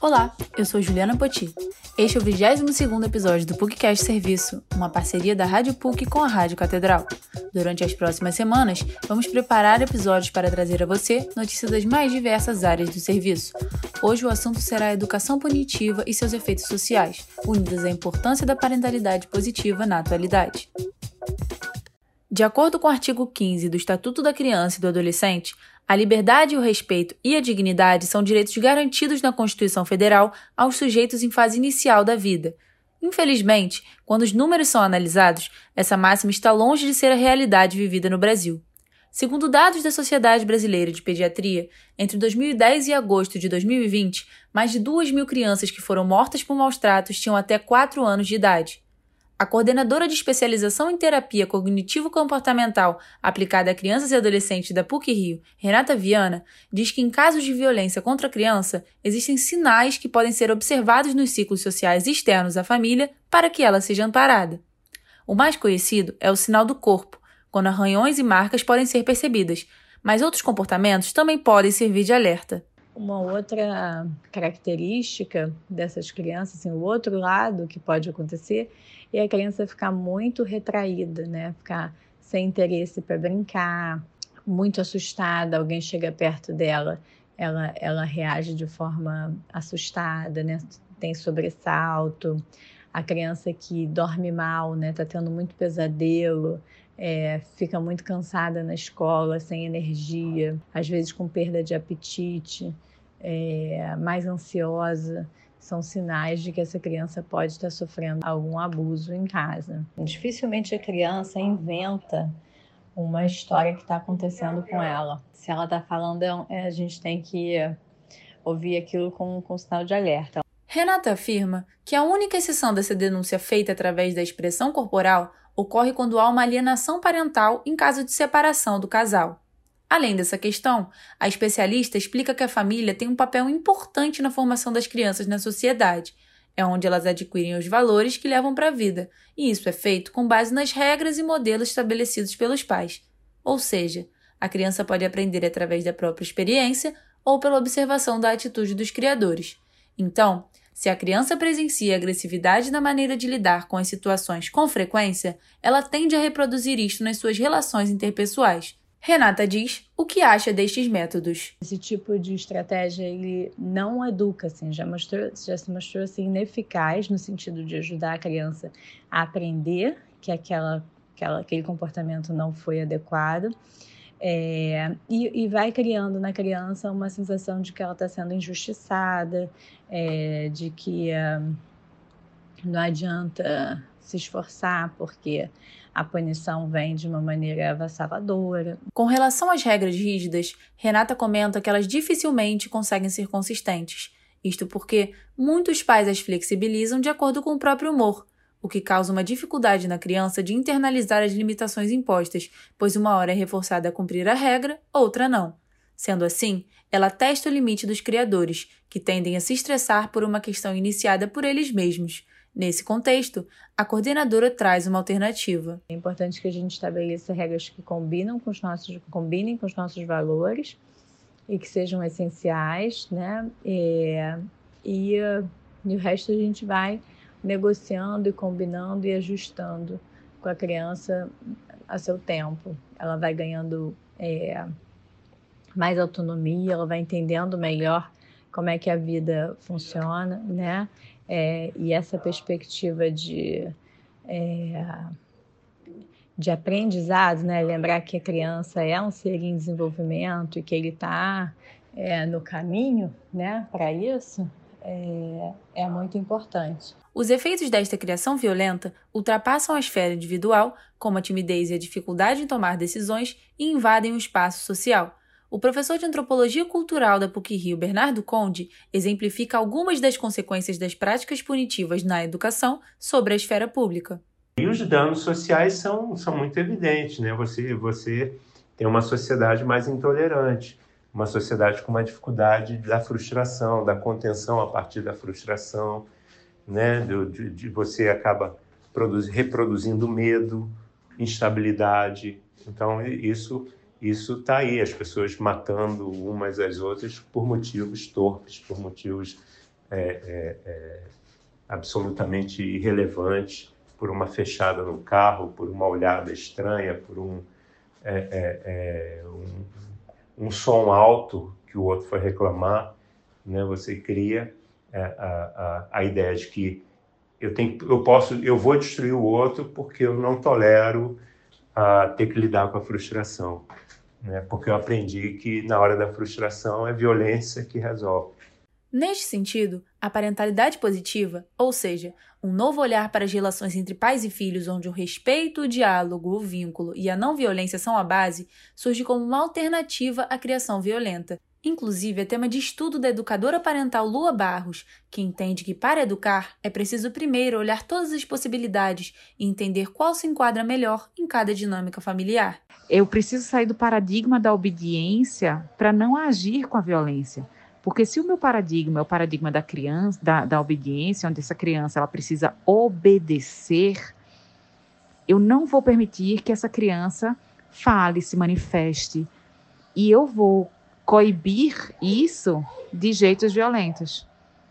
Olá, eu sou Juliana Poti. Este é o 22º episódio do PUCcast Serviço, uma parceria da Rádio PUC com a Rádio Catedral. Durante as próximas semanas, vamos preparar episódios para trazer a você notícias das mais diversas áreas do serviço. Hoje o assunto será a educação punitiva e seus efeitos sociais, unidas à importância da parentalidade positiva na atualidade. De acordo com o artigo 15 do Estatuto da Criança e do Adolescente, a liberdade, o respeito e a dignidade são direitos garantidos na Constituição Federal aos sujeitos em fase inicial da vida. Infelizmente, quando os números são analisados, essa máxima está longe de ser a realidade vivida no Brasil. Segundo dados da Sociedade Brasileira de Pediatria, entre 2010 e agosto de 2020, mais de 2 mil crianças que foram mortas por maus tratos tinham até 4 anos de idade. A coordenadora de especialização em terapia cognitivo-comportamental aplicada a crianças e adolescentes da PUC-Rio, Renata Viana, diz que em casos de violência contra a criança, existem sinais que podem ser observados nos ciclos sociais externos à família para que ela seja amparada. O mais conhecido é o sinal do corpo, quando arranhões e marcas podem ser percebidas, mas outros comportamentos também podem servir de alerta. Uma outra característica dessas crianças, assim, o outro lado que pode acontecer, é a criança ficar muito retraída, né? Ficar sem interesse para brincar, muito assustada, alguém chega perto dela, ela, ela reage de forma assustada, né? Tem sobressalto. A criança que dorme mal, né? Tá tendo muito pesadelo, é, fica muito cansada na escola, sem energia, às vezes com perda de apetite é, mais ansiosa, são sinais de que essa criança pode estar sofrendo algum abuso em casa. Dificilmente a criança inventa uma história que está acontecendo com ela. Se ela está falando, é, é, a gente tem que ouvir aquilo com, com sinal de alerta. Renata afirma que a única exceção dessa denúncia feita através da expressão corporal ocorre quando há uma alienação parental em caso de separação do casal. Além dessa questão, a especialista explica que a família tem um papel importante na formação das crianças na sociedade. É onde elas adquirem os valores que levam para a vida, e isso é feito com base nas regras e modelos estabelecidos pelos pais. Ou seja, a criança pode aprender através da própria experiência ou pela observação da atitude dos criadores. Então, se a criança presencia agressividade na maneira de lidar com as situações com frequência, ela tende a reproduzir isto nas suas relações interpessoais. Renata diz o que acha destes métodos. Esse tipo de estratégia ele não educa, assim, já, mostrou, já se mostrou assim, ineficaz no sentido de ajudar a criança a aprender que aquela, aquela, aquele comportamento não foi adequado. É, e, e, vai criando na criança uma sensação de que ela está sendo injustiçada, é, de que uh, não adianta se esforçar porque a punição vem de uma maneira avassaladora. Com relação às regras rígidas, Renata comenta que elas dificilmente conseguem ser consistentes. Isto porque muitos pais as flexibilizam de acordo com o próprio humor, o que causa uma dificuldade na criança de internalizar as limitações impostas, pois uma hora é reforçada a cumprir a regra, outra não. Sendo assim, ela testa o limite dos criadores, que tendem a se estressar por uma questão iniciada por eles mesmos. Nesse contexto, a coordenadora traz uma alternativa. É importante que a gente estabeleça regras que combinam com os nossos, combinem com os nossos valores e que sejam essenciais, né? E, e, o resto a gente vai negociando e combinando e ajustando com a criança a seu tempo. Ela vai ganhando é, mais autonomia, ela vai entendendo melhor como é que a vida funciona, né? É, e essa perspectiva de, é, de aprendizado, né? lembrar que a criança é um ser em desenvolvimento e que ele está é, no caminho né? para isso, é, é muito importante. Os efeitos desta criação violenta ultrapassam a esfera individual, como a timidez e a dificuldade em tomar decisões, e invadem o espaço social. O professor de antropologia cultural da PUC-Rio, Bernardo Conde, exemplifica algumas das consequências das práticas punitivas na educação sobre a esfera pública. E os danos sociais são, são muito evidentes, né? Você, você tem uma sociedade mais intolerante, uma sociedade com uma dificuldade da frustração, da contenção a partir da frustração, né? De, de você acaba reproduzindo medo, instabilidade. Então, isso isso está aí, as pessoas matando umas às outras por motivos torpes, por motivos é, é, é, absolutamente irrelevante por uma fechada no carro, por uma olhada estranha, por um, é, é, um, um, som alto que o outro foi reclamar. Né? Você cria a, a, a ideia de que eu tenho, eu posso, eu vou destruir o outro porque eu não tolero a ter que lidar com a frustração, né? Porque eu aprendi que na hora da frustração é violência que resolve. Neste sentido, a parentalidade positiva, ou seja, um novo olhar para as relações entre pais e filhos onde o respeito, o diálogo, o vínculo e a não violência são a base, surge como uma alternativa à criação violenta, Inclusive, é tema de estudo da educadora parental Lua Barros, que entende que para educar é preciso primeiro olhar todas as possibilidades e entender qual se enquadra melhor em cada dinâmica familiar. Eu preciso sair do paradigma da obediência para não agir com a violência. Porque se o meu paradigma é o paradigma da criança, da, da obediência, onde essa criança ela precisa obedecer, eu não vou permitir que essa criança fale, se manifeste. E eu vou coibir isso de jeitos violentos,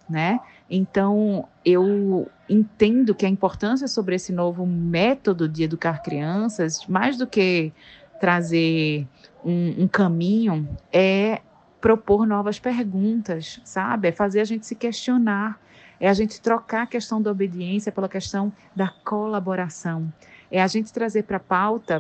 né? Então, eu entendo que a importância sobre esse novo método de educar crianças, mais do que trazer um, um caminho, é propor novas perguntas, sabe? É fazer a gente se questionar, é a gente trocar a questão da obediência pela questão da colaboração, é a gente trazer para a pauta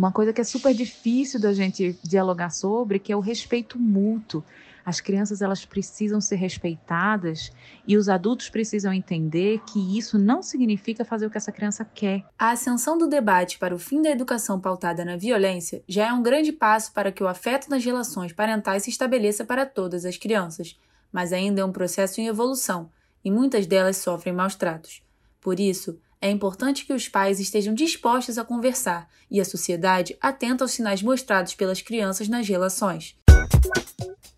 uma coisa que é super difícil da gente dialogar sobre, que é o respeito mútuo. As crianças elas precisam ser respeitadas e os adultos precisam entender que isso não significa fazer o que essa criança quer. A ascensão do debate para o fim da educação pautada na violência já é um grande passo para que o afeto nas relações parentais se estabeleça para todas as crianças, mas ainda é um processo em evolução e muitas delas sofrem maus tratos. Por isso, é importante que os pais estejam dispostos a conversar e a sociedade atenta aos sinais mostrados pelas crianças nas relações.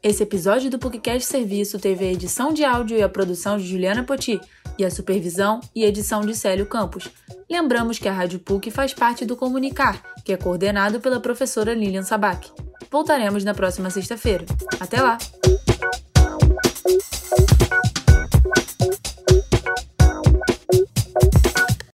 Esse episódio do PUCcast Serviço teve a edição de áudio e a produção de Juliana Poti e a supervisão e edição de Célio Campos. Lembramos que a Rádio PUC faz parte do Comunicar, que é coordenado pela professora Lilian Sabac. Voltaremos na próxima sexta-feira. Até lá!